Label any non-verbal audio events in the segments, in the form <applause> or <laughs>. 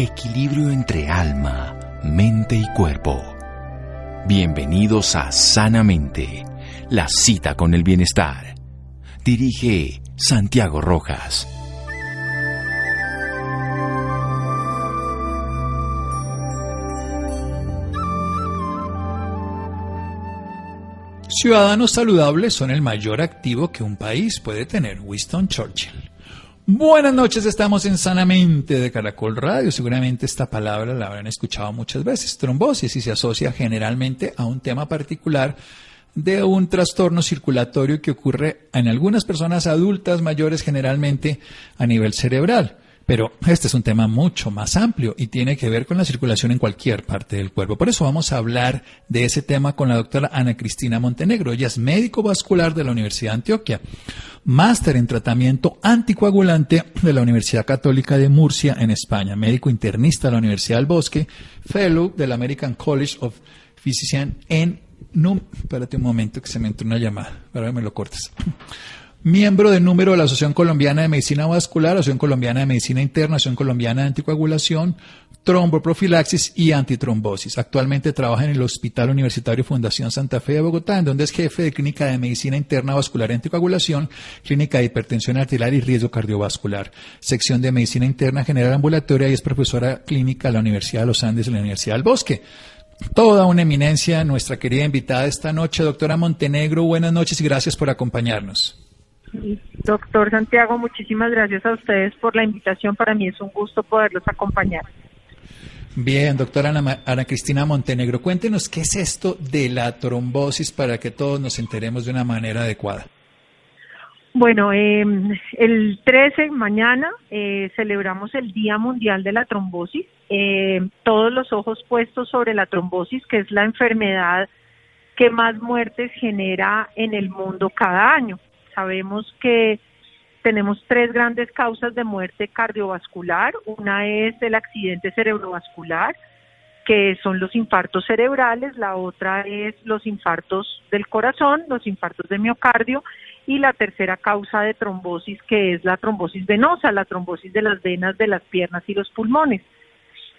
equilibrio entre alma, mente y cuerpo. Bienvenidos a Sanamente, la cita con el bienestar. Dirige Santiago Rojas. Ciudadanos saludables son el mayor activo que un país puede tener. Winston Churchill. Buenas noches, estamos en Sanamente de Caracol Radio. Seguramente esta palabra la habrán escuchado muchas veces, trombosis, y se asocia generalmente a un tema particular de un trastorno circulatorio que ocurre en algunas personas adultas mayores generalmente a nivel cerebral. Pero este es un tema mucho más amplio y tiene que ver con la circulación en cualquier parte del cuerpo. Por eso vamos a hablar de ese tema con la doctora Ana Cristina Montenegro. Ella es médico vascular de la Universidad de Antioquia, máster en tratamiento anticoagulante de la Universidad Católica de Murcia en España, médico internista de la Universidad del Bosque, fellow del American College of Physicians en... No, espérate un momento que se me entró una llamada. Ahora me lo cortes miembro del número de la Asociación Colombiana de Medicina Vascular, Asociación Colombiana de Medicina Interna, Asociación Colombiana de Anticoagulación, tromboprofilaxis y antitrombosis. Actualmente trabaja en el Hospital Universitario Fundación Santa Fe de Bogotá, en donde es jefe de Clínica de Medicina Interna Vascular Anticoagulación, Clínica de Hipertensión Arterial y Riesgo Cardiovascular, sección de Medicina Interna General Ambulatoria y es profesora clínica de la Universidad de los Andes y la Universidad del Bosque. Toda una eminencia, nuestra querida invitada esta noche, doctora Montenegro. Buenas noches y gracias por acompañarnos. Doctor Santiago, muchísimas gracias a ustedes por la invitación. Para mí es un gusto poderlos acompañar. Bien, doctora Ana, Cristina Montenegro, cuéntenos qué es esto de la trombosis para que todos nos enteremos de una manera adecuada. Bueno, em, el 13, mañana, eh, celebramos el Día Mundial de la Trombosis. Em, todos los ojos puestos sobre la trombosis, que es la enfermedad que más muertes genera en el mundo cada año. Sabemos que tenemos tres grandes causas de muerte cardiovascular. Una es el accidente cerebrovascular, que son los infartos cerebrales, la otra es los infartos del corazón, los infartos de miocardio, y la tercera causa de trombosis, que es la trombosis venosa, la trombosis de las venas de las piernas y los pulmones.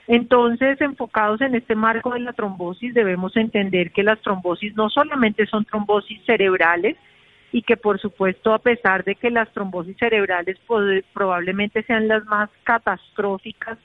Entonces, enfocados en este marco de la trombosis, debemos entender que las trombosis no solamente son trombosis cerebrales, y que por supuesto a pesar de que las trombosis cerebrales probablemente sean las más catastróficas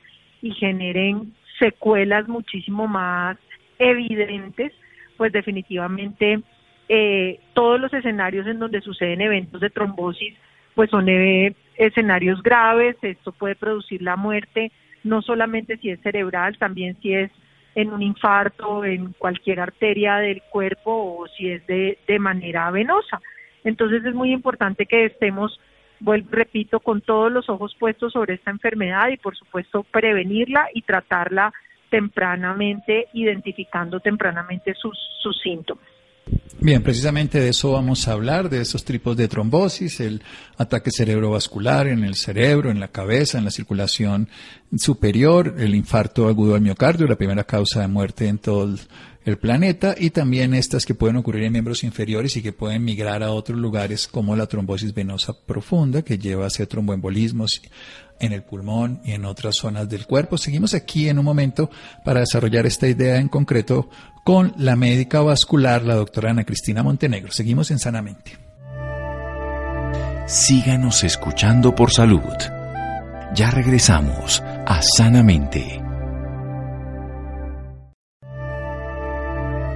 y generen secuelas muchísimo más evidentes, pues definitivamente eh, todos los escenarios en donde suceden eventos de trombosis pues son eh, escenarios graves, esto puede producir la muerte, no solamente si es cerebral, también si es en un infarto, en cualquier arteria del cuerpo o si es de, de manera venosa. Entonces es muy importante que estemos, vuelvo, repito, con todos los ojos puestos sobre esta enfermedad y por supuesto prevenirla y tratarla tempranamente, identificando tempranamente sus, síntomas. Bien, precisamente de eso vamos a hablar, de esos tipos de trombosis, el ataque cerebrovascular en el cerebro, en la cabeza, en la circulación superior, el infarto agudo al miocardio, la primera causa de muerte en todo el planeta y también estas que pueden ocurrir en miembros inferiores y que pueden migrar a otros lugares como la trombosis venosa profunda que lleva hacia tromboembolismos en el pulmón y en otras zonas del cuerpo. Seguimos aquí en un momento para desarrollar esta idea en concreto con la médica vascular, la doctora Ana Cristina Montenegro. Seguimos en Sanamente. Síganos escuchando por salud. Ya regresamos a Sanamente.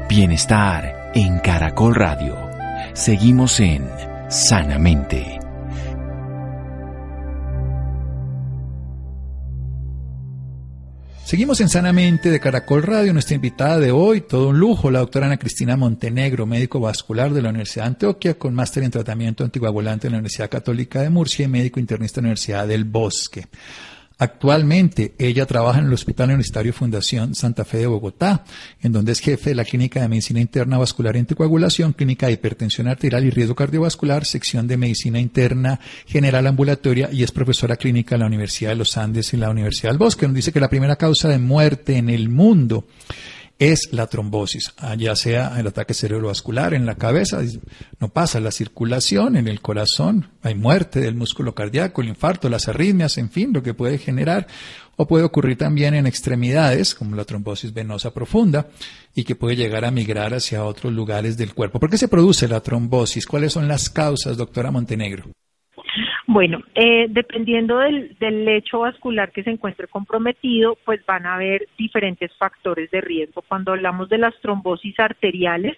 Bienestar en Caracol Radio. Seguimos en Sanamente. Seguimos en Sanamente de Caracol Radio. Nuestra invitada de hoy, todo un lujo, la doctora Ana Cristina Montenegro, médico vascular de la Universidad de Antioquia, con máster en tratamiento antiguagulante en la Universidad Católica de Murcia y médico internista en la Universidad del Bosque. Actualmente ella trabaja en el Hospital Universitario Fundación Santa Fe de Bogotá, en donde es jefe de la Clínica de Medicina Interna Vascular y Anticoagulación, Clínica de Hipertensión Arterial y Riesgo Cardiovascular, sección de Medicina Interna General Ambulatoria y es profesora clínica en la Universidad de los Andes y la Universidad del Bosque. Nos dice que la primera causa de muerte en el mundo es la trombosis, ah, ya sea el ataque cerebrovascular en la cabeza, no pasa la circulación en el corazón, hay muerte del músculo cardíaco, el infarto, las arritmias, en fin, lo que puede generar, o puede ocurrir también en extremidades, como la trombosis venosa profunda, y que puede llegar a migrar hacia otros lugares del cuerpo. ¿Por qué se produce la trombosis? ¿Cuáles son las causas, doctora Montenegro? Bueno, eh, dependiendo del, del, lecho vascular que se encuentre comprometido, pues van a haber diferentes factores de riesgo. Cuando hablamos de las trombosis arteriales,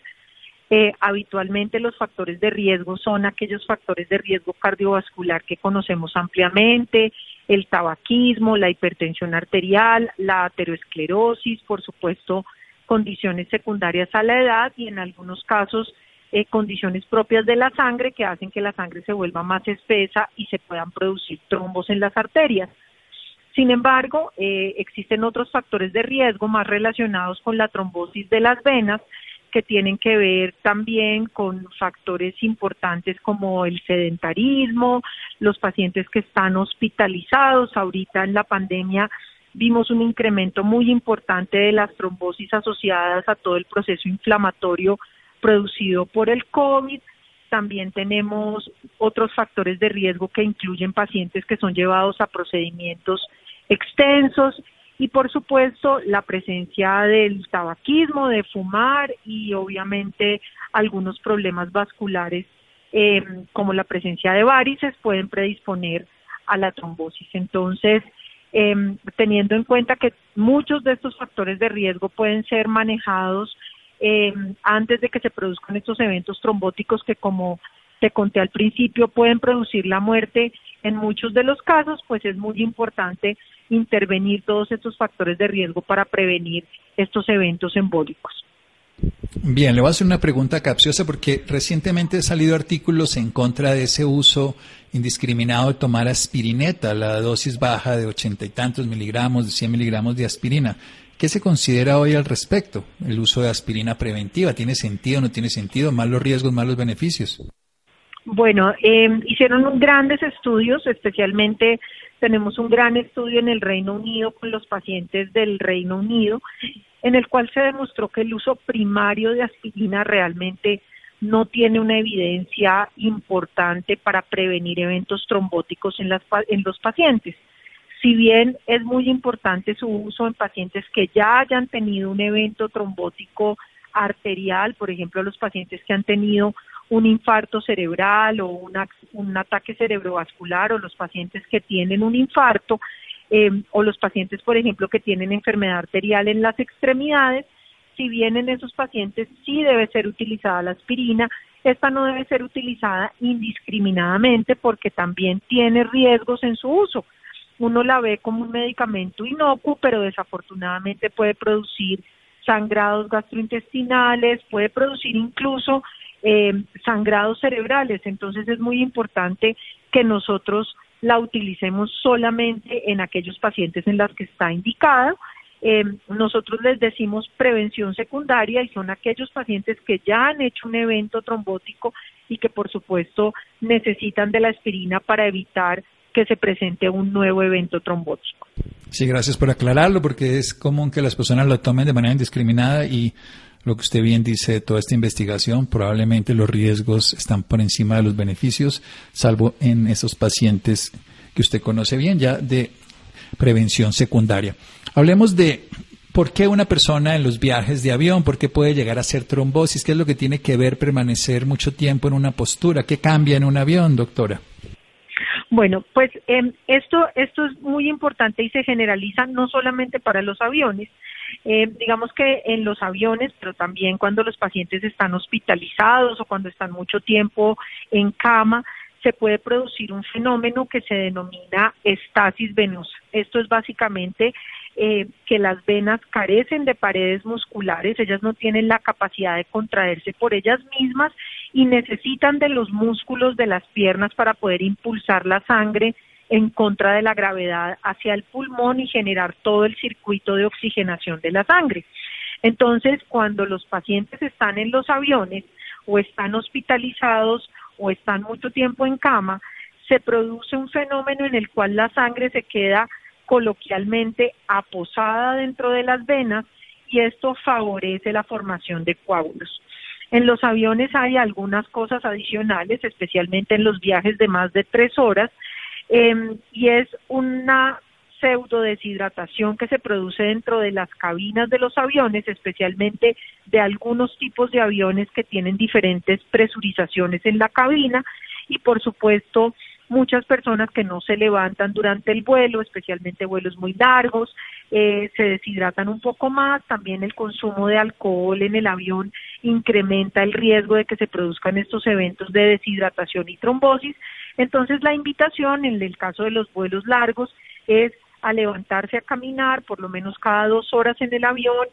eh, habitualmente los factores de riesgo son aquellos factores de riesgo cardiovascular que conocemos ampliamente, el tabaquismo, la hipertensión arterial, la aterosclerosis, por supuesto, condiciones secundarias a la edad y en algunos casos eh, condiciones propias de la sangre que hacen que la sangre se vuelva más espesa y se puedan producir trombos en las arterias. Sin embargo, eh, existen otros factores de riesgo más relacionados con la trombosis de las venas que tienen que ver también con factores importantes como el sedentarismo, los pacientes que están hospitalizados. Ahorita en la pandemia vimos un incremento muy importante de las trombosis asociadas a todo el proceso inflamatorio producido por el COVID. También tenemos otros factores de riesgo que incluyen pacientes que son llevados a procedimientos extensos y por supuesto la presencia del tabaquismo, de fumar y obviamente algunos problemas vasculares eh, como la presencia de varices pueden predisponer a la trombosis. Entonces, eh, teniendo en cuenta que muchos de estos factores de riesgo pueden ser manejados eh, antes de que se produzcan estos eventos trombóticos que como te conté al principio pueden producir la muerte en muchos de los casos, pues es muy importante intervenir todos estos factores de riesgo para prevenir estos eventos embólicos. Bien, le voy a hacer una pregunta capciosa porque recientemente han salido artículos en contra de ese uso indiscriminado de tomar aspirineta, la dosis baja de ochenta y tantos miligramos, de 100 miligramos de aspirina. ¿Qué se considera hoy al respecto? El uso de aspirina preventiva, ¿tiene sentido o no tiene sentido? ¿Más los riesgos, más los beneficios? Bueno, eh, hicieron grandes estudios, especialmente tenemos un gran estudio en el Reino Unido con los pacientes del Reino Unido, en el cual se demostró que el uso primario de aspirina realmente no tiene una evidencia importante para prevenir eventos trombóticos en, las, en los pacientes si bien es muy importante su uso en pacientes que ya hayan tenido un evento trombótico arterial, por ejemplo, los pacientes que han tenido un infarto cerebral o un ataque cerebrovascular o los pacientes que tienen un infarto eh, o los pacientes, por ejemplo, que tienen enfermedad arterial en las extremidades, si bien en esos pacientes sí debe ser utilizada la aspirina, esta no debe ser utilizada indiscriminadamente porque también tiene riesgos en su uso uno la ve como un medicamento inocuo, pero desafortunadamente puede producir sangrados gastrointestinales, puede producir incluso eh, sangrados cerebrales. Entonces es muy importante que nosotros la utilicemos solamente en aquellos pacientes en las que está indicada. Eh, nosotros les decimos prevención secundaria y son aquellos pacientes que ya han hecho un evento trombótico y que por supuesto necesitan de la aspirina para evitar que se presente un nuevo evento trombótico. Sí, gracias por aclararlo, porque es común que las personas lo tomen de manera indiscriminada y lo que usted bien dice de toda esta investigación, probablemente los riesgos están por encima de los beneficios, salvo en esos pacientes que usted conoce bien ya de prevención secundaria. Hablemos de por qué una persona en los viajes de avión, por qué puede llegar a ser trombosis, qué es lo que tiene que ver permanecer mucho tiempo en una postura, qué cambia en un avión, doctora. Bueno, pues eh, esto, esto es muy importante y se generaliza no solamente para los aviones. Eh, digamos que en los aviones, pero también cuando los pacientes están hospitalizados o cuando están mucho tiempo en cama, se puede producir un fenómeno que se denomina estasis venosa. Esto es básicamente eh, que las venas carecen de paredes musculares, ellas no tienen la capacidad de contraerse por ellas mismas y necesitan de los músculos de las piernas para poder impulsar la sangre en contra de la gravedad hacia el pulmón y generar todo el circuito de oxigenación de la sangre. Entonces, cuando los pacientes están en los aviones o están hospitalizados o están mucho tiempo en cama, se produce un fenómeno en el cual la sangre se queda coloquialmente aposada dentro de las venas y esto favorece la formación de coágulos. En los aviones hay algunas cosas adicionales, especialmente en los viajes de más de tres horas, em, y es una pseudo deshidratación que se produce dentro de las cabinas de los aviones, especialmente de algunos tipos de aviones que tienen diferentes presurizaciones en la cabina y por supuesto muchas personas que no se levantan durante el vuelo, especialmente vuelos muy largos, eh, se deshidratan un poco más, también el consumo de alcohol en el avión incrementa el riesgo de que se produzcan estos eventos de deshidratación y trombosis. Entonces la invitación en el caso de los vuelos largos es a levantarse a caminar por lo menos cada dos horas en el avión,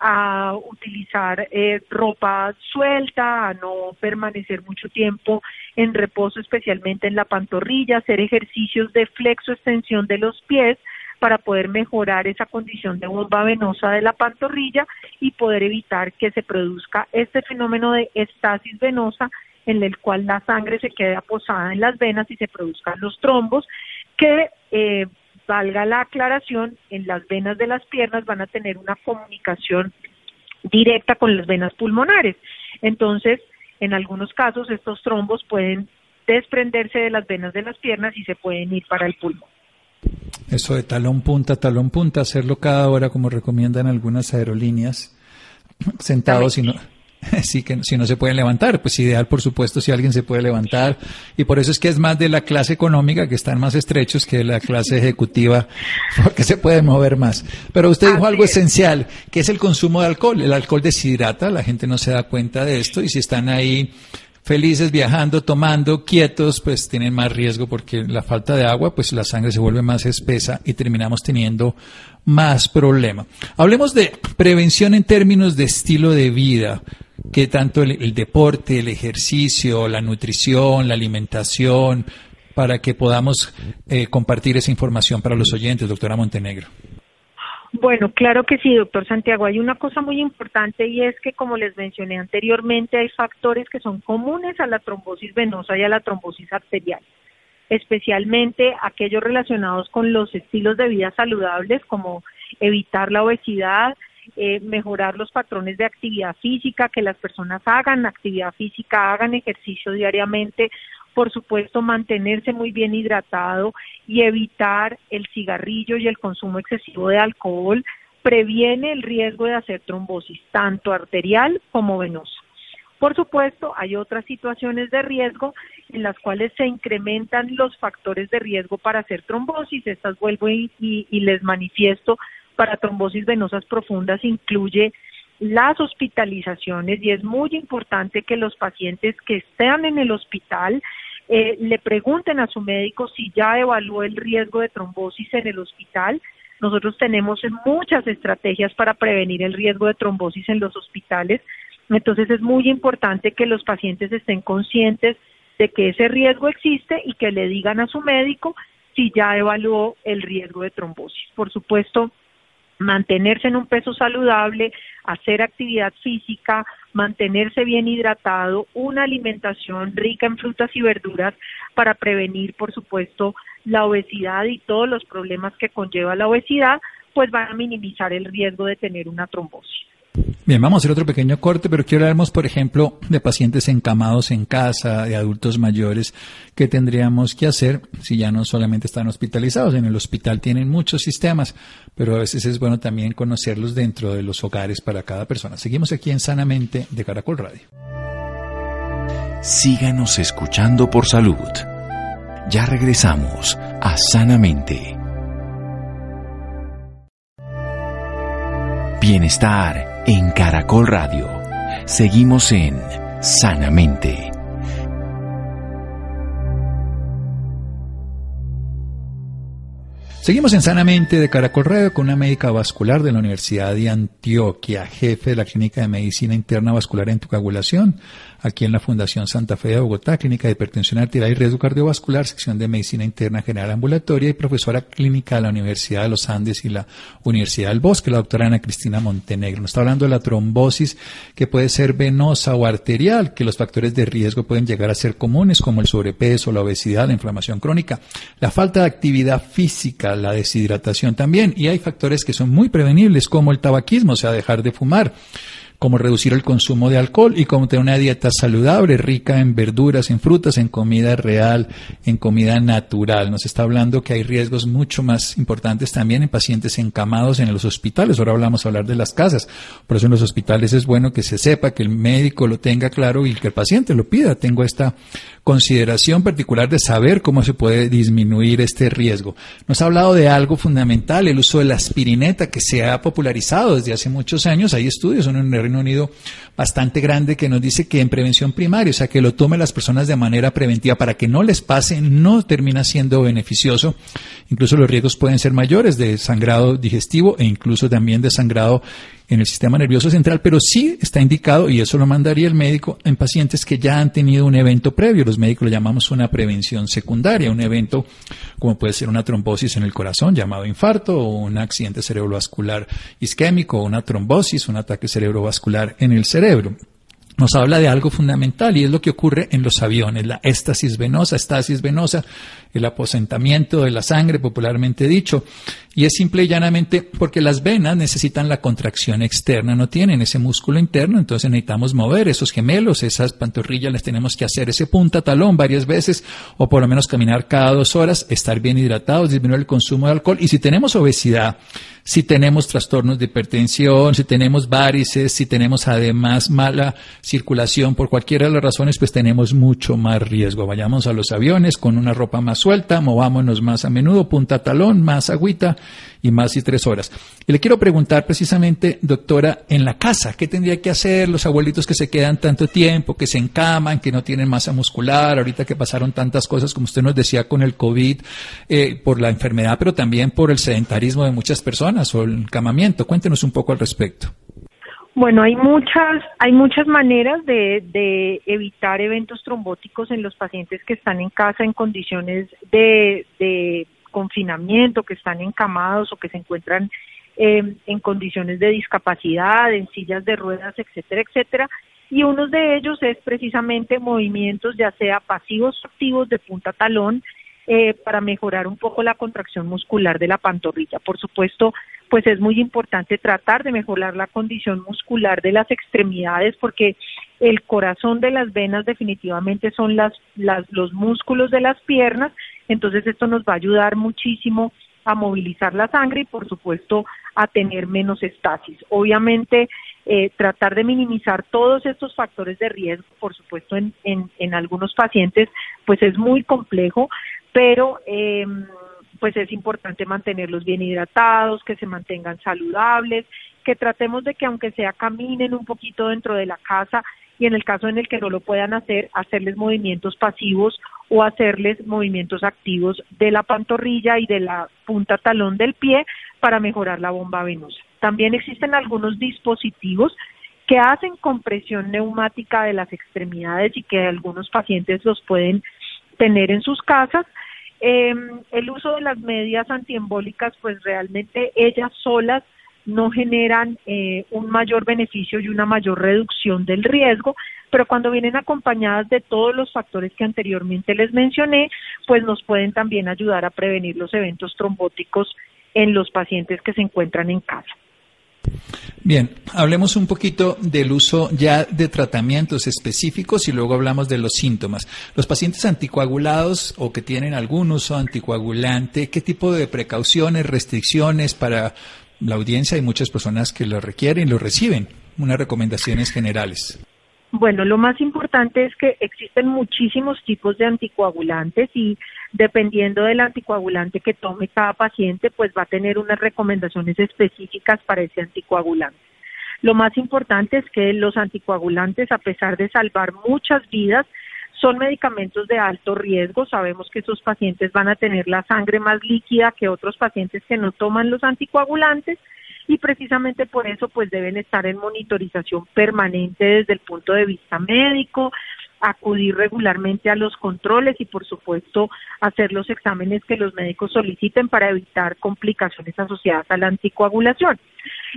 a utilizar eh, ropa suelta, a no permanecer mucho tiempo en reposo, especialmente en la pantorrilla, hacer ejercicios de flexo extensión de los pies para poder mejorar esa condición de bomba venosa de la pantorrilla y poder evitar que se produzca este fenómeno de estasis venosa en el cual la sangre se queda posada en las venas y se produzcan los trombos que eh, valga la aclaración, en las venas de las piernas van a tener una comunicación directa con las venas pulmonares. Entonces, en algunos casos, estos trombos pueden desprenderse de las venas de las piernas y se pueden ir para el pulmón. Eso de talón punta, talón punta, hacerlo cada hora como recomiendan algunas aerolíneas, sentados y no, <laughs> sí que si no se pueden levantar, pues ideal por supuesto si alguien se puede levantar y por eso es que es más de la clase económica que están más estrechos que de la clase ejecutiva <laughs> porque se pueden mover más. Pero usted dijo algo esencial, que es el consumo de alcohol. El alcohol deshidrata, la gente no se da cuenta de esto y si están ahí felices viajando, tomando, quietos, pues tienen más riesgo porque la falta de agua, pues la sangre se vuelve más espesa y terminamos teniendo más problema. Hablemos de prevención en términos de estilo de vida que tanto el, deporte, el ejercicio, la nutrición, la alimentación, para que podamos eh, compartir esa información para los oyentes, doctora Montenegro. Bueno, claro que sí, doctor Santiago. Hay una cosa muy importante y es que, como les mencioné anteriormente, hay factores que son comunes a la trombosis venosa y a la trombosis arterial, especialmente aquellos relacionados con los estilos de vida saludables, como evitar la obesidad, eh, mejorar los patrones de actividad física, que las personas hagan actividad física, hagan ejercicio diariamente, por supuesto mantenerse muy bien hidratado y evitar el cigarrillo y el consumo excesivo de alcohol previene el riesgo de hacer trombosis tanto arterial como venosa. Por supuesto, hay otras situaciones de riesgo en las cuales se incrementan los factores de riesgo para hacer trombosis. Estas vuelvo y les manifiesto para trombosis venosas profundas incluye las hospitalizaciones y es muy importante que los pacientes que estén en el hospital eh, le pregunten a su médico si ya evaluó el riesgo de trombosis en el hospital. Nosotros tenemos muchas estrategias para prevenir el riesgo de trombosis en los hospitales, entonces es muy importante que los pacientes estén conscientes de que ese riesgo existe y que le digan a su médico si ya evaluó el riesgo de trombosis. Por supuesto, mantenerse en un peso saludable, hacer actividad física, mantenerse bien hidratado, una alimentación rica en frutas y verduras para prevenir, por supuesto, la obesidad y todos los problemas que conlleva la obesidad, pues van a minimizar el riesgo de tener una trombosis. Bien, vamos a hacer otro pequeño corte, pero quiero hablarnos, por ejemplo, de pacientes encamados en casa, de adultos mayores, ¿qué tendríamos que hacer si ya no solamente están hospitalizados? En el hospital tienen muchos sistemas, pero a veces es bueno también conocerlos dentro de los hogares para cada persona. Seguimos aquí en Sanamente de Caracol Radio. Síganos escuchando por salud. Ya regresamos a Sanamente. Bienestar en Caracol Radio. Seguimos en Sanamente. Seguimos en Sanamente de Caracol Radio con una médica vascular de la Universidad de Antioquia, jefe de la Clínica de Medicina Interna Vascular en Coagulación, aquí en la Fundación Santa Fe de Bogotá, Clínica de Hipertensión Arterial y Riesgo Cardiovascular, sección de Medicina Interna General Ambulatoria y profesora clínica de la Universidad de los Andes y la Universidad del Bosque, la doctora Ana Cristina Montenegro. Nos está hablando de la trombosis que puede ser venosa o arterial, que los factores de riesgo pueden llegar a ser comunes como el sobrepeso, la obesidad, la inflamación crónica, la falta de actividad física, la deshidratación también. Y hay factores que son muy prevenibles, como el tabaquismo, o sea, dejar de fumar como reducir el consumo de alcohol y como tener una dieta saludable, rica en verduras, en frutas, en comida real, en comida natural. Nos está hablando que hay riesgos mucho más importantes también en pacientes encamados en los hospitales. Ahora hablamos hablar de las casas. Por eso en los hospitales es bueno que se sepa, que el médico lo tenga claro y que el paciente lo pida. Tengo esta consideración particular de saber cómo se puede disminuir este riesgo. Nos ha hablado de algo fundamental, el uso de la aspirineta que se ha popularizado desde hace muchos años. Hay estudios en el Unido bastante grande que nos dice que en prevención primaria, o sea, que lo tomen las personas de manera preventiva para que no les pase, no termina siendo beneficioso. Incluso los riesgos pueden ser mayores de sangrado digestivo e incluso también de sangrado en el sistema nervioso central, pero sí está indicado, y eso lo mandaría el médico, en pacientes que ya han tenido un evento previo. Los médicos lo llamamos una prevención secundaria, un evento como puede ser una trombosis en el corazón llamado infarto o un accidente cerebrovascular isquémico o una trombosis, un ataque cerebrovascular en el cerebro nos habla de algo fundamental y es lo que ocurre en los aviones, la éstasis venosa, estasis venosa, el aposentamiento de la sangre, popularmente dicho, y es simple y llanamente porque las venas necesitan la contracción externa, no tienen ese músculo interno, entonces necesitamos mover esos gemelos, esas pantorrillas les tenemos que hacer ese punta talón varias veces o por lo menos caminar cada dos horas, estar bien hidratados, disminuir el consumo de alcohol y si tenemos obesidad, si tenemos trastornos de hipertensión, si tenemos varices, si tenemos además mala circulación por cualquiera de las razones, pues tenemos mucho más riesgo. Vayamos a los aviones con una ropa más suelta, movámonos más a menudo, punta talón, más agüita y más y tres horas. Y le quiero preguntar precisamente, doctora, en la casa, ¿qué tendría que hacer los abuelitos que se quedan tanto tiempo, que se encaman, que no tienen masa muscular, ahorita que pasaron tantas cosas, como usted nos decía, con el COVID, eh, por la enfermedad, pero también por el sedentarismo de muchas personas o el encamamiento? Cuéntenos un poco al respecto. Bueno, hay muchas, hay muchas maneras de, de, evitar eventos trombóticos en los pacientes que están en casa en condiciones de, de confinamiento, que están encamados o que se encuentran eh, en condiciones de discapacidad, en sillas de ruedas, etcétera, etcétera. Y uno de ellos es precisamente movimientos, ya sea pasivos o activos de punta talón, eh, para mejorar un poco la contracción muscular de la pantorrilla. Por supuesto, pues es muy importante tratar de mejorar la condición muscular de las extremidades porque el corazón de las venas definitivamente son las, los músculos de las piernas, entonces esto nos va a ayudar muchísimo a movilizar la sangre y por supuesto a tener menos estasis. Obviamente eh, tratar de minimizar todos estos factores de riesgo, por supuesto en, en, en algunos pacientes pues es muy complejo, pero eh, pues es importante mantenerlos bien hidratados, que se mantengan saludables, que tratemos de que aunque sea caminen un poquito dentro de la casa y en el caso en el que no lo puedan hacer, hacerles movimientos pasivos o hacerles movimientos activos de la pantorrilla y de la punta talón del pie para mejorar la bomba venosa. También existen algunos dispositivos que hacen compresión neumática de las extremidades y que algunos pacientes los pueden tener en sus casas eh, el uso de las medias antiembólicas, pues realmente ellas solas no generan eh, un mayor beneficio y una mayor reducción del riesgo, pero cuando vienen acompañadas de todos los factores que anteriormente les mencioné, pues nos pueden también ayudar a prevenir los eventos trombóticos en los pacientes que se encuentran en casa. Bien, hablemos un poquito del uso ya de tratamientos específicos y luego hablamos de los síntomas. Los pacientes anticoagulados o que tienen algún uso anticoagulante, ¿qué tipo de precauciones, restricciones para la audiencia? Hay muchas personas que lo requieren y lo reciben. Unas recomendaciones generales. Bueno, lo más importante es que existen muchísimos tipos de anticoagulantes y dependiendo del anticoagulante que tome cada paciente, pues va a tener unas recomendaciones específicas para ese anticoagulante. Lo más importante es que los anticoagulantes, a pesar de salvar muchas vidas, son medicamentos de alto riesgo. Sabemos que esos pacientes van a tener la sangre más líquida que otros pacientes que no toman los anticoagulantes y precisamente por eso pues deben estar en monitorización permanente desde el punto de vista médico, acudir regularmente a los controles y por supuesto hacer los exámenes que los médicos soliciten para evitar complicaciones asociadas a la anticoagulación.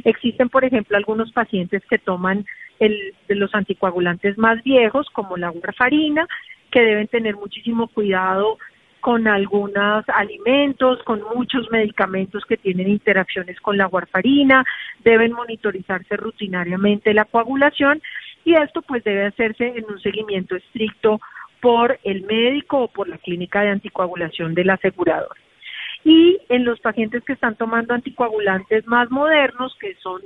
Existen, por ejemplo, algunos pacientes que toman el, de los anticoagulantes más viejos, como la warfarina, que deben tener muchísimo cuidado con algunos alimentos, con muchos medicamentos que tienen interacciones con la warfarina, deben monitorizarse rutinariamente la coagulación y esto pues debe hacerse en un seguimiento estricto por el médico o por la clínica de anticoagulación del asegurador. Y en los pacientes que están tomando anticoagulantes más modernos, que son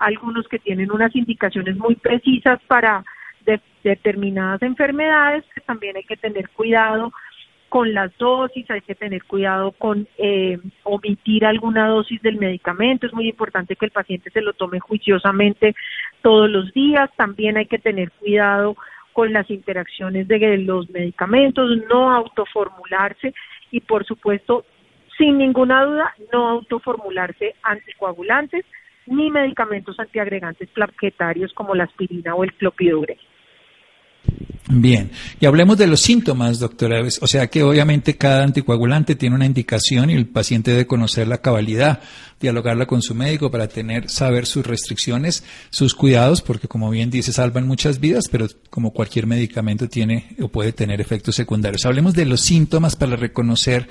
algunos que tienen unas indicaciones muy precisas para determinadas enfermedades, que también hay que tener cuidado con las dosis, hay que tener cuidado con eh, omitir alguna dosis del medicamento, es muy importante que el paciente se lo tome juiciosamente todos los días, también hay que tener cuidado con las interacciones de los medicamentos, no autoformularse y por supuesto, sin ninguna duda, no autoformularse anticoagulantes ni medicamentos antiagregantes plaquetarios como la aspirina o el clopidogrel. Bien, y hablemos de los síntomas, doctora. O sea que obviamente cada anticoagulante tiene una indicación y el paciente debe conocer la cabalidad, dialogarla con su médico para tener, saber sus restricciones, sus cuidados, porque como bien dice, salvan muchas vidas, pero como cualquier medicamento tiene o puede tener efectos secundarios. Hablemos de los síntomas para reconocer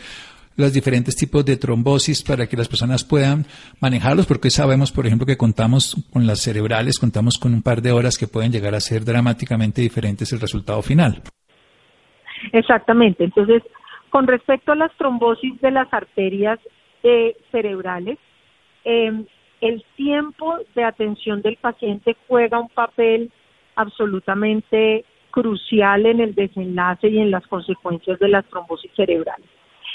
los diferentes tipos de trombosis para que las personas puedan manejarlos, porque sabemos, por ejemplo, que contamos con las cerebrales, contamos con un par de horas que pueden llegar a ser dramáticamente diferentes el resultado final. Exactamente. Entonces, con respecto a las trombosis de las arterias eh, cerebrales, em, el tiempo de atención del paciente juega un papel absolutamente crucial en el desenlace y en las consecuencias de las trombosis cerebrales.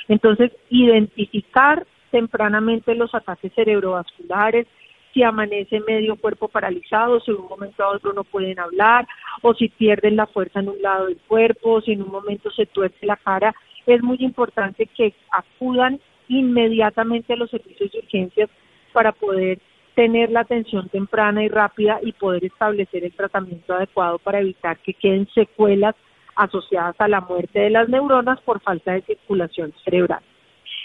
Entonces, identificar tempranamente los ataques cerebrovasculares, si amanece medio cuerpo paralizado, si de un momento a otro no pueden hablar, o si pierden la fuerza en un lado del cuerpo, o si en un momento se tuerce la cara, es muy importante que acudan inmediatamente a los servicios de urgencias para poder tener la atención temprana y rápida y poder establecer el tratamiento adecuado para evitar que queden secuelas asociadas a la muerte de las neuronas por falta de circulación cerebral.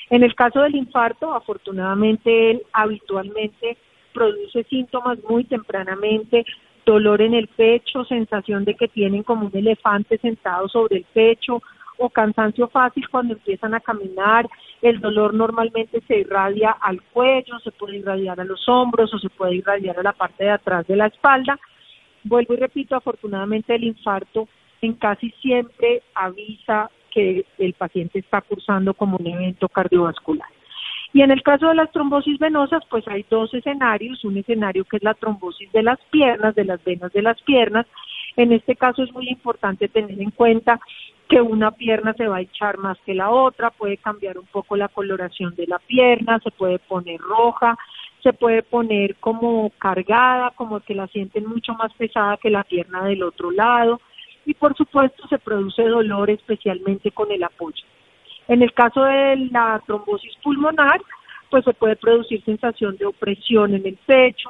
En el caso del infarto, afortunadamente él habitualmente produce síntomas muy tempranamente, dolor en el pecho, sensación de que tienen como un elefante sentado sobre el pecho o cansancio fácil cuando empiezan a caminar. El dolor normalmente se irradia al cuello, se puede irradiar a los hombros o se puede irradiar a la parte de atrás de la espalda. Vuelvo y repito, afortunadamente el infarto en casi siempre avisa que el paciente está cursando como un evento cardiovascular. Y en el caso de las trombosis venosas, pues hay dos escenarios, un escenario que es la trombosis de las piernas, de las venas de las piernas. En este caso es muy importante tener en cuenta que una pierna se va a echar más que la otra, puede cambiar un poco la coloración de la pierna, se puede poner roja, se puede poner como cargada, como que la sienten mucho más pesada que la pierna del otro lado y por supuesto se produce dolor especialmente con el apoyo. En el caso de la trombosis pulmonar, pues se puede producir sensación de opresión en el pecho,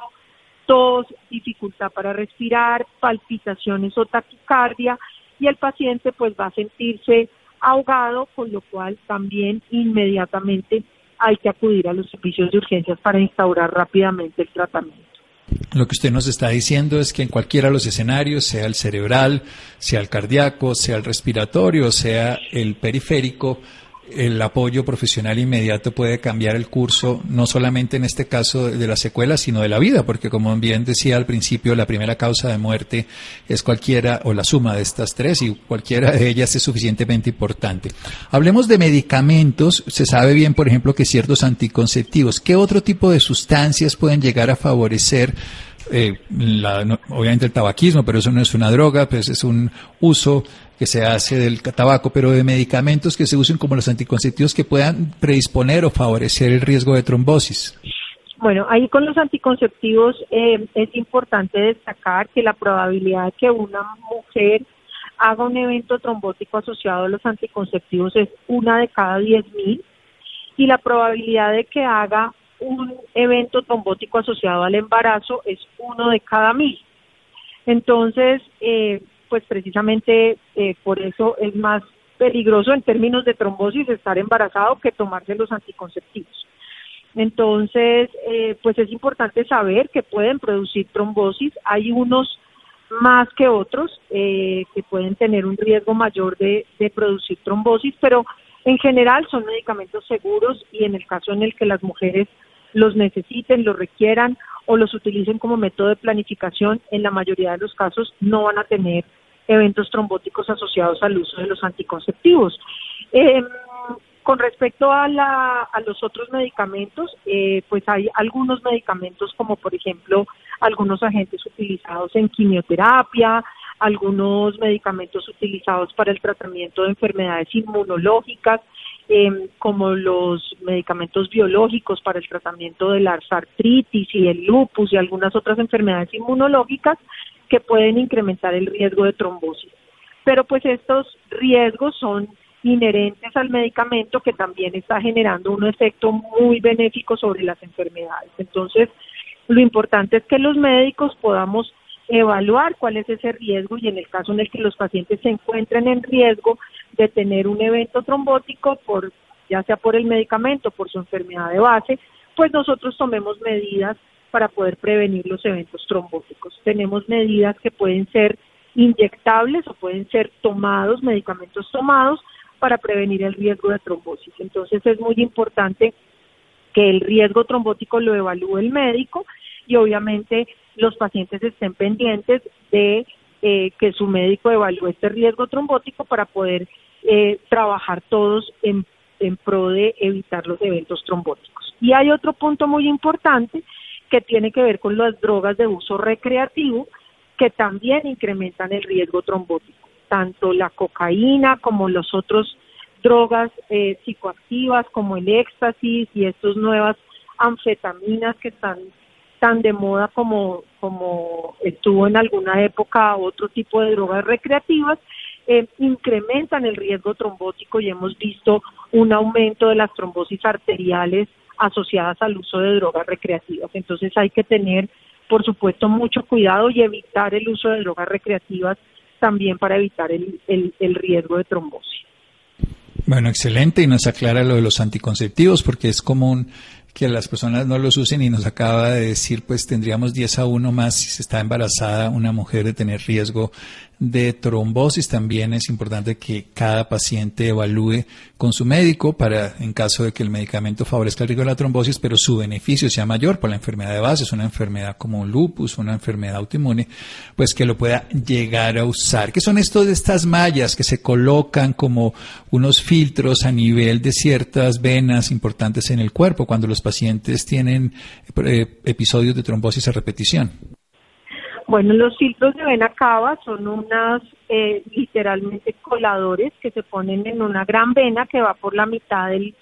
tos, dificultad para respirar, palpitaciones o taquicardia y el paciente pues va a sentirse ahogado, con lo cual también inmediatamente hay que acudir a los servicios de urgencias para instaurar rápidamente el tratamiento. Lo que usted nos está diciendo es que en cualquiera de los escenarios, sea el cerebral, sea el cardíaco, sea el respiratorio, sea el periférico, el apoyo profesional inmediato puede cambiar el curso, no solamente en este caso de la secuela, sino de la vida, porque como bien decía al principio, la primera causa de muerte es cualquiera o la suma de estas tres y cualquiera de ellas es suficientemente importante. Hablemos de medicamentos. Se sabe bien, por ejemplo, que ciertos anticonceptivos, ¿qué otro tipo de sustancias pueden llegar a favorecer eh, obviamente el tabaquismo, pero eso no es una droga, pues es un uso que se hace del tabaco, pero de medicamentos que se usen como los anticonceptivos que puedan predisponer o favorecer el riesgo de trombosis. Bueno, ahí con los anticonceptivos eh, es importante destacar que la probabilidad de que una mujer haga un evento trombótico asociado a los anticonceptivos es una de cada diez mil y la probabilidad de que haga un evento trombótico asociado al embarazo es uno de cada mil. Entonces, eh, pues precisamente eh, por eso es más peligroso en términos de trombosis estar embarazado que tomarse los anticonceptivos. Entonces, eh, pues es importante saber que pueden producir trombosis. Hay unos más que otros que pueden tener un riesgo mayor de, de producir trombosis, pero En general son medicamentos seguros y en el caso en el que las mujeres los necesiten, los requieran o los utilicen como método de planificación, en la mayoría de los casos no van a tener eventos trombóticos asociados al uso de los anticonceptivos. Em, con respecto a, los otros medicamentos, eh, pues hay algunos medicamentos como por ejemplo algunos agentes utilizados en quimioterapia, algunos medicamentos utilizados para el tratamiento de enfermedades inmunológicas, em, como los medicamentos biológicos para el tratamiento de la artritis y el lupus y algunas otras enfermedades inmunológicas que pueden incrementar el riesgo de trombosis. Pero pues estos riesgos son inherentes al medicamento que también está generando un efecto muy benéfico sobre las enfermedades. Entonces, lo importante es que los médicos podamos evaluar cuál es ese riesgo y en el caso en el que los pacientes se encuentren en riesgo de tener un evento trombótico por ya sea por el medicamento, por su enfermedad de base, pues nosotros tomemos medidas para poder prevenir los eventos trombóticos. Tenemos medidas que pueden ser inyectables o pueden ser tomados, medicamentos tomados para prevenir el riesgo de trombosis. Entonces es muy importante que el riesgo trombótico lo evalúe el médico y obviamente los pacientes estén pendientes de eh, que su médico evalúe este riesgo trombótico para poder eh, trabajar todos en, en pro de evitar los eventos trombóticos. Y hay otro punto muy importante que tiene que ver con las drogas de uso recreativo que también incrementan el riesgo trombótico, tanto la cocaína como los otros drogas eh, psicoactivas como el éxtasis y estas nuevas anfetaminas que están tan de moda como, como estuvo en alguna época otro tipo de drogas recreativas, eh, incrementan el riesgo trombótico y hemos visto un aumento de las trombosis arteriales asociadas al uso de drogas recreativas. Entonces hay que tener, por supuesto, mucho cuidado y evitar el uso de drogas recreativas también para evitar el, el riesgo de trombosis. Bueno, excelente y nos aclara lo de los anticonceptivos porque es común que las personas no los usen y nos acaba de decir pues tendríamos 10 a 1 más si se está embarazada una mujer de tener riesgo de trombosis. También es importante que cada paciente evalúe con su médico para, en caso de que el medicamento favorezca el riesgo de la trombosis, pero su beneficio sea mayor por la enfermedad de base, es una enfermedad como un lupus, una enfermedad autoinmune, pues que lo pueda llegar a usar. ¿Qué son estos de estas mallas que se colocan como unos filtros a nivel de ciertas venas importantes en el cuerpo cuando los pacientes tienen eh, episodios de trombosis a repetición? Bueno, los filtros de vena cava son unas eh, literalmente coladores que se ponen en una gran vena que va por la mitad del,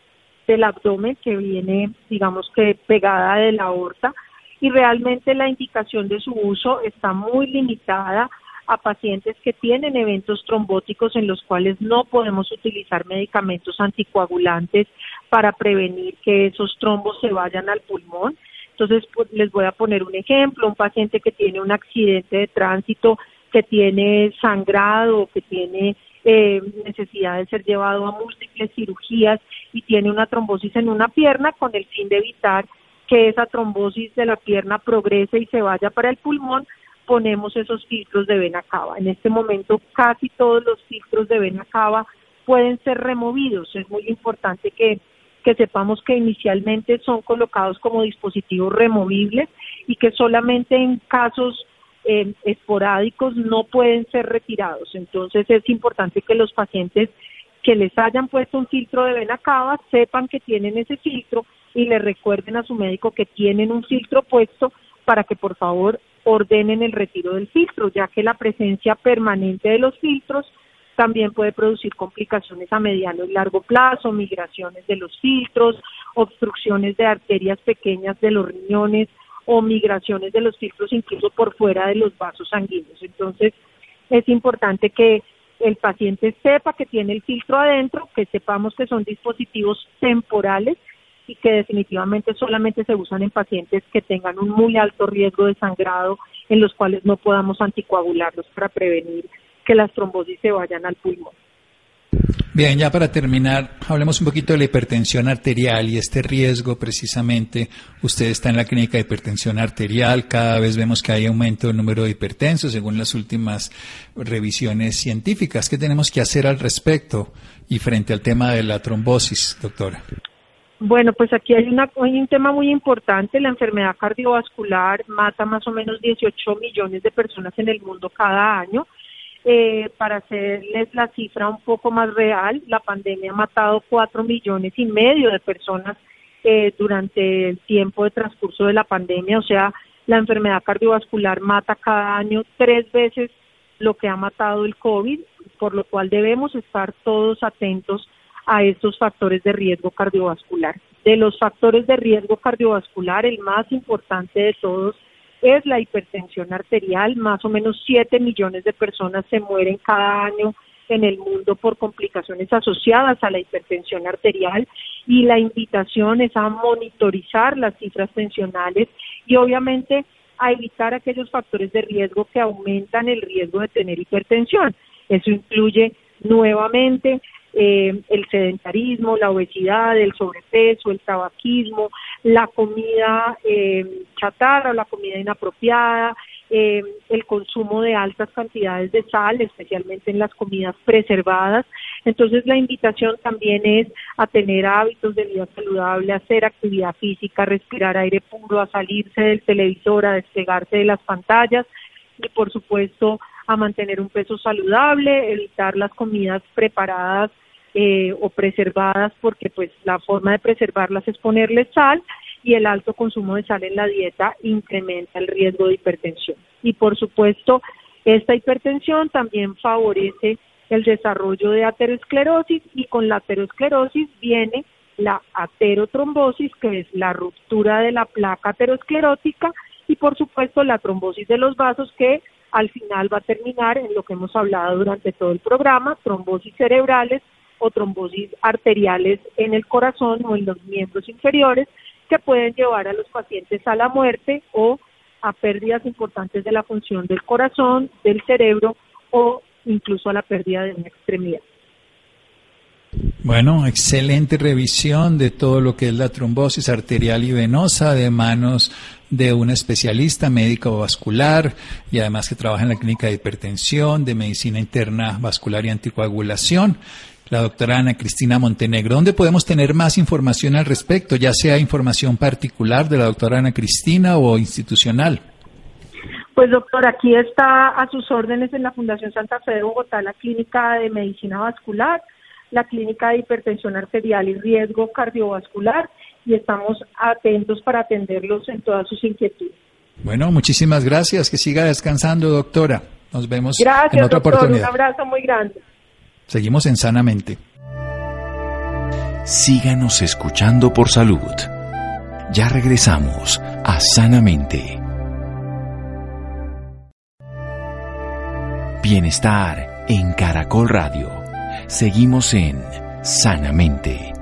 abdomen, que viene, digamos que pegada de la aorta, y realmente la indicación de su uso está muy limitada a pacientes que tienen eventos trombóticos en los cuales no podemos utilizar medicamentos anticoagulantes para prevenir que esos trombos se vayan al pulmón entonces, pues, les voy a poner un ejemplo, un paciente que tiene un accidente de tránsito, que tiene sangrado, que tiene eh, necesidad de ser llevado a múltiples cirugías y tiene una trombosis en una pierna con el fin de evitar que esa trombosis de la pierna progrese y se vaya para el pulmón, ponemos esos filtros de vena cava. En este momento casi todos los filtros de vena cava pueden ser removidos. Es muy importante que que sepamos que inicialmente son colocados como dispositivos removibles y que solamente en casos eh, esporádicos no pueden ser retirados. Entonces es importante que los pacientes que les hayan puesto un filtro de vena cava sepan que tienen ese filtro y le recuerden a su médico que tienen un filtro puesto para que por favor ordenen el retiro del filtro, ya que la presencia permanente de los filtros también puede producir complicaciones a mediano y largo plazo, migraciones de los filtros, obstrucciones de arterias pequeñas de los riñones o migraciones de los filtros incluso por fuera de los vasos sanguíneos. Entonces, es importante que el paciente sepa que tiene el filtro adentro, que sepamos que son dispositivos temporales y que definitivamente solamente se usan en pacientes que tengan un muy alto riesgo de sangrado en los cuales no podamos anticoagularlos para prevenir que las trombosis se vayan al pulmón. Bien, ya para terminar, hablemos un poquito de la hipertensión arterial y este riesgo precisamente. Usted está en la clínica de hipertensión arterial, cada vez vemos que hay aumento del número de hipertensos según las últimas revisiones científicas. ¿Qué tenemos que hacer al respecto y frente al tema de la trombosis, doctora? Bueno, pues aquí hay, una, hay un tema muy importante. La enfermedad cardiovascular mata más o menos 18 millones de personas en el mundo cada año. Eh, para hacerles la cifra un poco más real, la pandemia ha matado 4 millones y medio de personas eh, durante el tiempo de transcurso de la pandemia. O sea, la enfermedad cardiovascular mata cada año tres veces lo que ha matado el COVID, por lo cual debemos estar todos atentos a estos factores de riesgo cardiovascular. De los factores de riesgo cardiovascular, el más importante de todos es la hipertensión arterial. Más o menos 7 millones de personas se mueren cada año en el mundo por complicaciones asociadas a la hipertensión arterial y la invitación es a monitorizar las cifras tensionales y obviamente a evitar aquellos factores de riesgo que aumentan el riesgo de tener hipertensión. Eso incluye nuevamente eh, el sedentarismo, la obesidad, el sobrepeso, el tabaquismo, la comida eh, chatarra la comida inapropiada, eh, el consumo de altas cantidades de sal, especialmente en las comidas preservadas. Entonces la invitación también es a tener hábitos de vida saludable, a hacer actividad física, a respirar aire puro, a salirse del televisor, a despegarse de las pantallas y por supuesto a mantener un peso saludable, evitar las comidas preparadas eh, o preservadas porque pues la forma de preservarlas es ponerle sal y el alto consumo de sal en la dieta incrementa el riesgo de hipertensión. Y por supuesto, esta hipertensión también favorece el desarrollo de aterosclerosis y con la aterosclerosis viene la aterotrombosis, que es la ruptura de la placa aterosclerótica y por supuesto la trombosis de los vasos que al final va a terminar en lo que hemos hablado durante todo el programa, trombosis cerebrales o trombosis arteriales en el corazón o en los miembros inferiores que pueden llevar a los pacientes a la muerte o a pérdidas importantes de la función del corazón, del cerebro o incluso a la pérdida de una extremidad. Bueno, excelente revisión de todo lo que es la trombosis arterial y venosa de manos de un especialista médico vascular y además que trabaja en la clínica de hipertensión, de medicina interna vascular y anticoagulación la doctora Ana Cristina Montenegro. ¿Dónde podemos tener más información al respecto, ya sea información particular de la doctora Ana Cristina o institucional? Pues doctor, aquí está a sus órdenes en la Fundación Santa Fe de Bogotá la Clínica de Medicina Vascular, la Clínica de Hipertensión Arterial y Riesgo Cardiovascular y estamos atentos para atenderlos en todas sus inquietudes. Bueno, muchísimas gracias. Que siga descansando, doctora. Nos vemos en otra oportunidad. Un abrazo muy grande. Seguimos en Sanamente. Síganos escuchando por salud. Ya regresamos a Sanamente. Bienestar en Caracol Radio. Seguimos en Sanamente.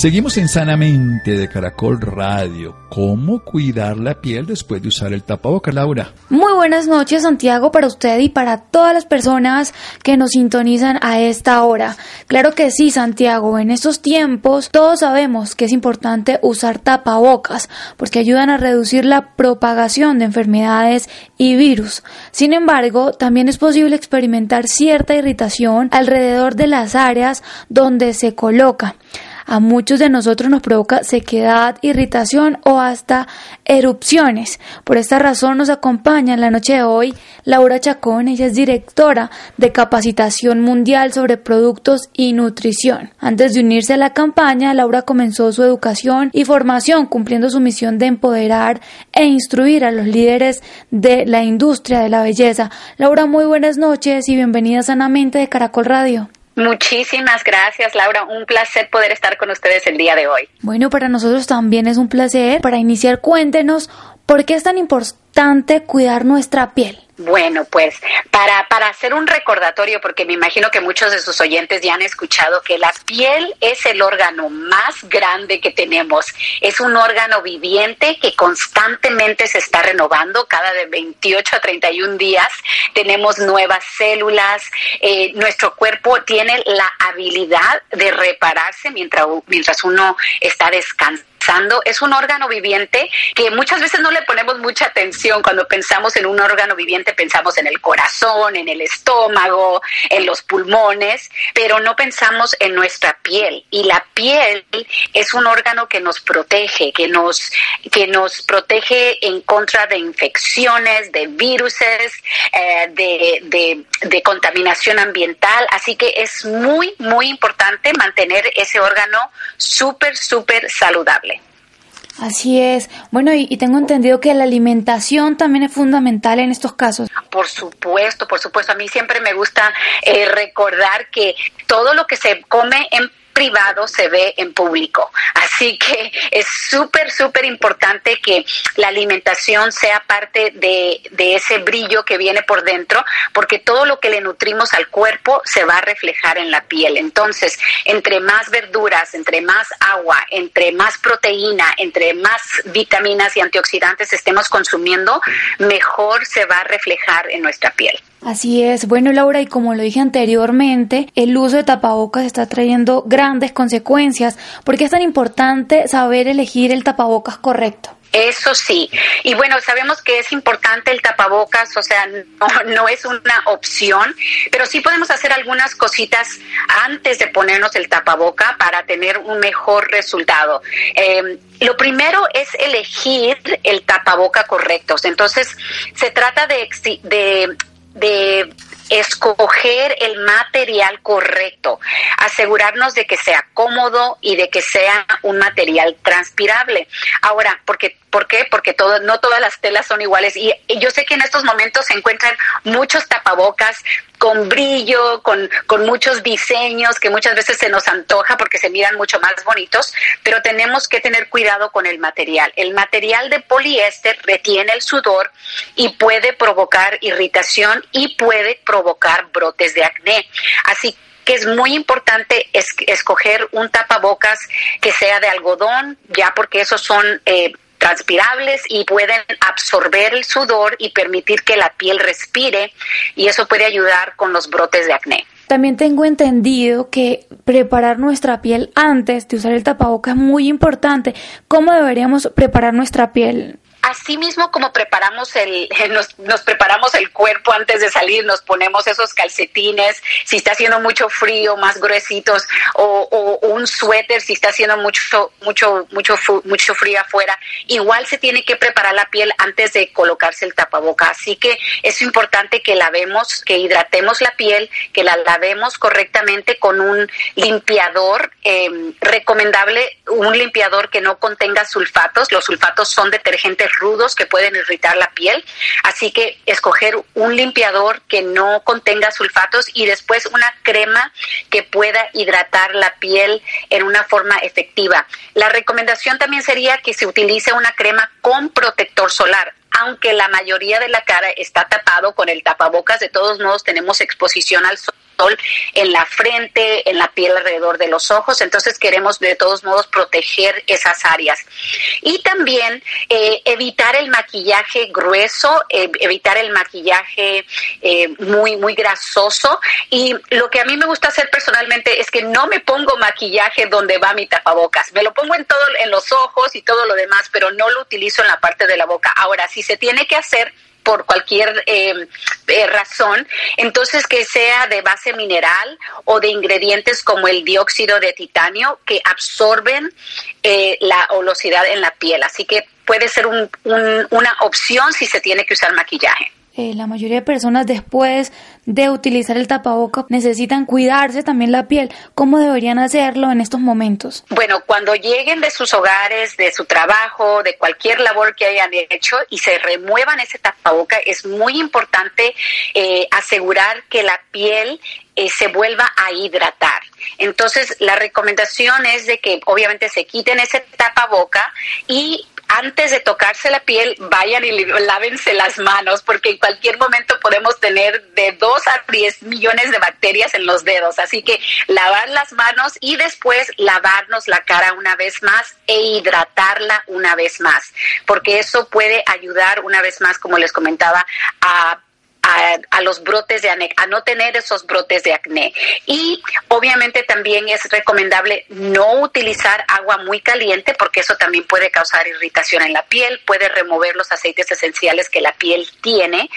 Seguimos en Sanamente de Caracol Radio. ¿Cómo cuidar la piel después de usar el tapabocas, Laura? Muy buenas noches, Santiago, para usted y para todas las personas que nos sintonizan a esta hora. Claro que sí, Santiago, en estos tiempos todos sabemos que es importante usar tapabocas porque ayudan a reducir la propagación de enfermedades y virus. Sin embargo, también es posible experimentar cierta irritación alrededor de las áreas donde se coloca a muchos de nosotros nos provoca sequedad, irritación o hasta erupciones. Por esta razón nos acompaña en la noche de hoy Laura Chacón, ella es directora de capacitación mundial sobre productos y nutrición. Antes de unirse a la campaña, Laura comenzó su educación y formación cumpliendo su misión de empoderar e instruir a los líderes de la industria de la belleza. Laura, muy buenas noches y bienvenida sanamente de Caracol Radio. Muchísimas gracias, Laura. Un placer poder estar con ustedes el día de hoy. Bueno, para nosotros también es un placer. Para iniciar, cuéntenos ¿Por qué es tan importante cuidar nuestra piel? Bueno, pues para, para hacer un recordatorio, porque me imagino que muchos de sus oyentes ya han escuchado que la piel es el órgano más grande que tenemos. Es un órgano viviente que constantemente se está renovando cada de 28 a 31 días. Tenemos nuevas células. Eh, nuestro cuerpo tiene la habilidad de repararse mientras, mientras uno está descansando es un órgano viviente que muchas veces no le ponemos mucha atención. Cuando pensamos en un órgano viviente, pensamos en el corazón, en el estómago, en los pulmones, pero no pensamos en nuestra piel. Y la piel es un órgano que nos protege, que nos, que nos protege en contra de infecciones, de viruses, eh, de, de, de contaminación ambiental. Así que es muy, muy importante mantener ese órgano súper, súper saludable. Así es. Bueno, y, tengo entendido que la alimentación también es fundamental en estos casos. Por supuesto, por supuesto. A mí siempre me gusta eh, recordar que todo lo que se come en privado se ve en público. Así que es súper, súper importante que la alimentación sea parte de, de, ese brillo que viene por dentro, porque todo lo que le nutrimos al cuerpo se va a reflejar en la piel. Entonces, entre más verduras, entre más agua, entre más proteína, entre más vitaminas y antioxidantes estemos consumiendo, mejor se va a reflejar en nuestra piel. Así es. Bueno, Laura, y como lo dije anteriormente, el uso de tapabocas está trayendo grandes consecuencias. ¿Por qué es tan importante saber elegir el tapabocas correcto? Eso sí. Y bueno, sabemos que es importante el tapabocas, o sea, no, es una opción, pero sí podemos hacer algunas cositas antes de ponernos el tapaboca para tener un mejor resultado. Eh, lo primero es elegir el tapaboca correcto. Entonces, se trata de, de de escoger el material correcto, asegurarnos de que sea cómodo y de que sea un material transpirable. Ahora, porque ¿Por qué? Porque todo, no todas las telas son iguales. Y yo sé que en estos momentos se encuentran muchos tapabocas con brillo, con, con muchos diseños que muchas veces se nos antoja porque se miran mucho más bonitos, pero tenemos que tener cuidado con el material. El material de poliéster retiene el sudor y puede provocar irritación y puede provocar brotes de acné. Así que es muy importante escoger un tapabocas que sea de algodón, ya porque esos son eh, transpirables y pueden absorber el sudor y permitir que la piel respire y eso puede ayudar con los brotes de acné. También tengo entendido que preparar nuestra piel antes de usar el tapabocas es muy importante. ¿Cómo deberíamos preparar nuestra piel? Así mismo como preparamos el, <laughs> nos, preparamos el cuerpo antes de salir, nos ponemos esos calcetines, si está haciendo mucho frío, más gruesitos, o, un suéter si está haciendo mucho, mucho, mucho, mucho frío afuera. Igual se tiene que preparar la piel antes de colocarse el tapaboca. Así que es importante que lavemos, que hidratemos la piel, que la lavemos correctamente con un limpiador, em, recomendable un limpiador que no contenga sulfatos. Los sulfatos son detergentes rudos que pueden irritar la piel. Así que escoger un limpiador que no contenga sulfatos y después una crema que pueda hidratar la piel en una forma efectiva. La recomendación también sería que se utilice una crema con protector solar aunque la mayoría de la cara está tapado con el tapabocas, de todos modos tenemos exposición al sol en la frente, en la piel alrededor de los ojos, entonces queremos de todos modos proteger esas áreas. Y también eh, evitar el maquillaje grueso, eh, evitar el maquillaje eh, muy, muy grasoso. Y lo que a mí me gusta hacer personalmente es que no me pongo maquillaje donde va mi tapabocas, me lo pongo en todo, en los ojos y todo lo demás, pero no lo utilizo en la parte de la boca. Ahora, si se tiene que hacer por cualquier eh, eh, razón, entonces que sea de base mineral o de ingredientes como el dióxido de titanio que absorben eh, la olosidad en la piel. Así que puede ser una opción si se tiene que usar maquillaje. Eh, la mayoría de personas después de utilizar el tapaboca necesitan cuidarse también la piel. ¿Cómo deberían hacerlo en estos momentos? Bueno, cuando lleguen de sus hogares, de su trabajo, de cualquier labor que hayan hecho y se remuevan ese tapaboca, es muy importante eh, asegurar que la piel eh, se vuelva a hidratar. Entonces, la recomendación es de que obviamente se quiten ese tapaboca y antes de tocarse la piel, vayan y lávense las manos, porque en cualquier momento podemos tener de 2 a 10 millones de bacterias en los dedos. Así que lavar las manos y después lavarnos la cara una vez más e hidratarla una vez más, porque eso puede ayudar una vez más, como les comentaba, a a, los brotes de acné, a no tener esos brotes de acné. Y obviamente también es recomendable no utilizar agua muy caliente porque eso también puede causar irritación en la piel, puede remover los aceites esenciales que la piel tiene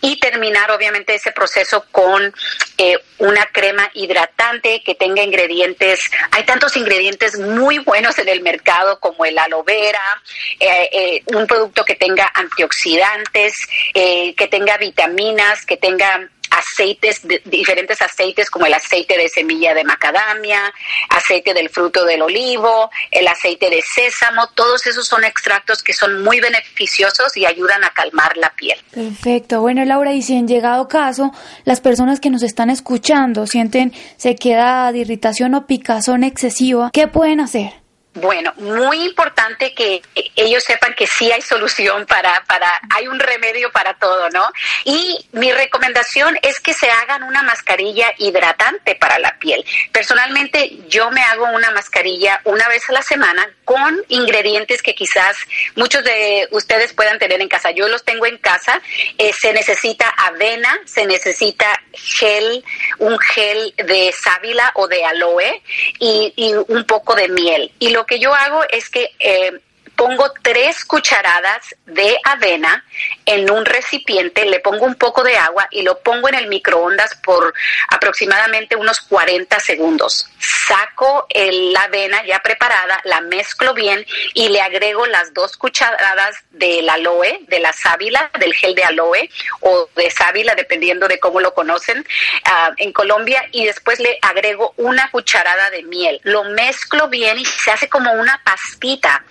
y terminar obviamente ese proceso con eh, una crema hidratante que tenga ingredientes, hay tantos ingredientes muy buenos en el mercado como el aloe vera, eh, eh, un producto que tenga antioxidantes, que tenga vitaminas, que tengan aceites, diferentes aceites como el aceite de semilla de macadamia, aceite del fruto del olivo, el aceite de sésamo, todos esos son extractos que son muy beneficiosos y ayudan a calmar la piel. Perfecto. Bueno, Laura, y si en llegado caso las personas que nos están escuchando sienten sequedad, irritación o picazón excesiva, ¿qué pueden hacer? Bueno, muy importante que ellos sepan que sí hay solución para, para, hay un remedio para todo, ¿no? Y mi recomendación es que se hagan una mascarilla hidratante para la piel. Personalmente, yo me hago una mascarilla una vez a la semana con ingredientes que quizás muchos de ustedes puedan tener en casa. Yo los tengo en casa. Eh, se necesita avena, se necesita gel, un gel de sábila o de aloe y, y un poco de miel. Y lo que yo hago es que eh, pongo tres cucharadas de avena en un recipiente, le pongo un poco de agua y lo pongo en el microondas por aproximadamente unos 40 segundos. Saco la avena ya preparada, la mezclo bien y le agrego las dos cucharadas del aloe, de la sábila, del gel de aloe o de sábila, dependiendo de cómo lo conocen ah, en Colombia, y después le agrego una cucharada de miel. Lo mezclo bien y se hace como una pastita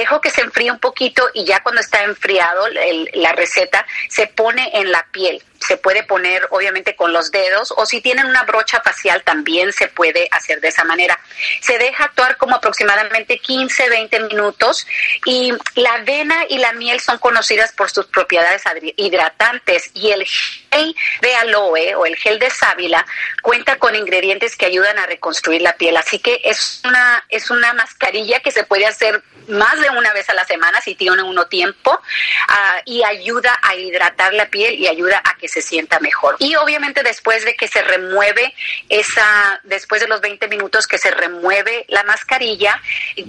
dejo que se enfríe un poquito y ya cuando está enfriado la receta se pone en la piel se puede poner obviamente con los dedos o si tienen una brocha facial también se puede hacer de esa manera. Se deja actuar como aproximadamente 15, 20 minutos y la avena y la miel son conocidas por sus propiedades hidratantes y el gel de aloe o el gel de sábila cuenta con ingredientes que ayudan a reconstruir la piel. Así que es una, es una mascarilla que se puede hacer más de una vez a la semana si tiene uno tiempo uh, y ayuda a hidratar la piel y ayuda a que se sienta mejor. Y obviamente después de que se remueve esa, después de los 20 minutos que se remueve la mascarilla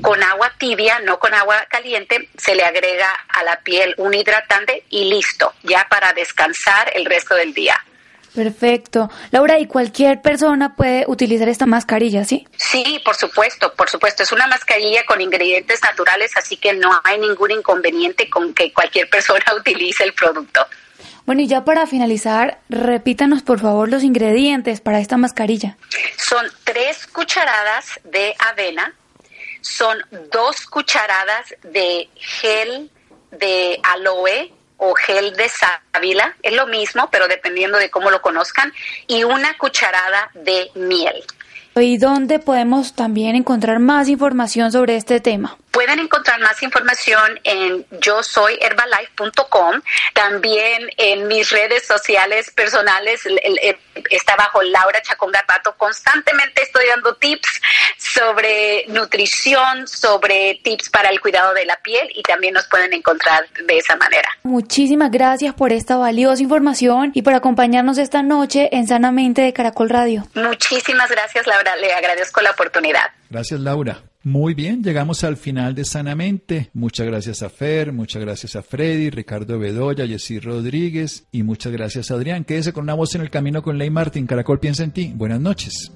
con agua tibia, no con agua caliente, se le agrega a la piel un hidratante y listo, ya para descansar el resto del día. Perfecto. Laura, ¿y cualquier persona puede utilizar esta mascarilla, sí? Sí, por supuesto, por supuesto. Es una mascarilla con ingredientes naturales, así que no hay ningún inconveniente con que cualquier persona <laughs> utilice el producto. Bueno, y ya para finalizar, repítanos por favor los ingredientes para esta mascarilla. Son tres cucharadas de avena, son dos cucharadas de gel de aloe o gel de sábila, es lo mismo, pero dependiendo de cómo lo conozcan, y una cucharada de miel. ¿Y dónde podemos también encontrar más información sobre este tema? Pueden encontrar más información en yo soy herbalife.com, también en mis redes sociales personales, está bajo Laura Chacón Garbato. Constantemente estoy dando tips sobre nutrición, sobre tips para el cuidado de la piel y también nos pueden encontrar de esa manera. Muchísimas gracias por esta valiosa información y por acompañarnos esta noche en Sanamente de Caracol Radio. Muchísimas gracias, Laura. Le agradezco la oportunidad. Gracias, Laura. Muy bien, llegamos al final de Sanamente. Muchas gracias a Fer, muchas gracias a Freddy, Ricardo Bedoya, Jessy Rodríguez y muchas gracias a Adrián. Quédese con una voz en el camino con Ley Martín. Caracol piensa en ti. Buenas noches.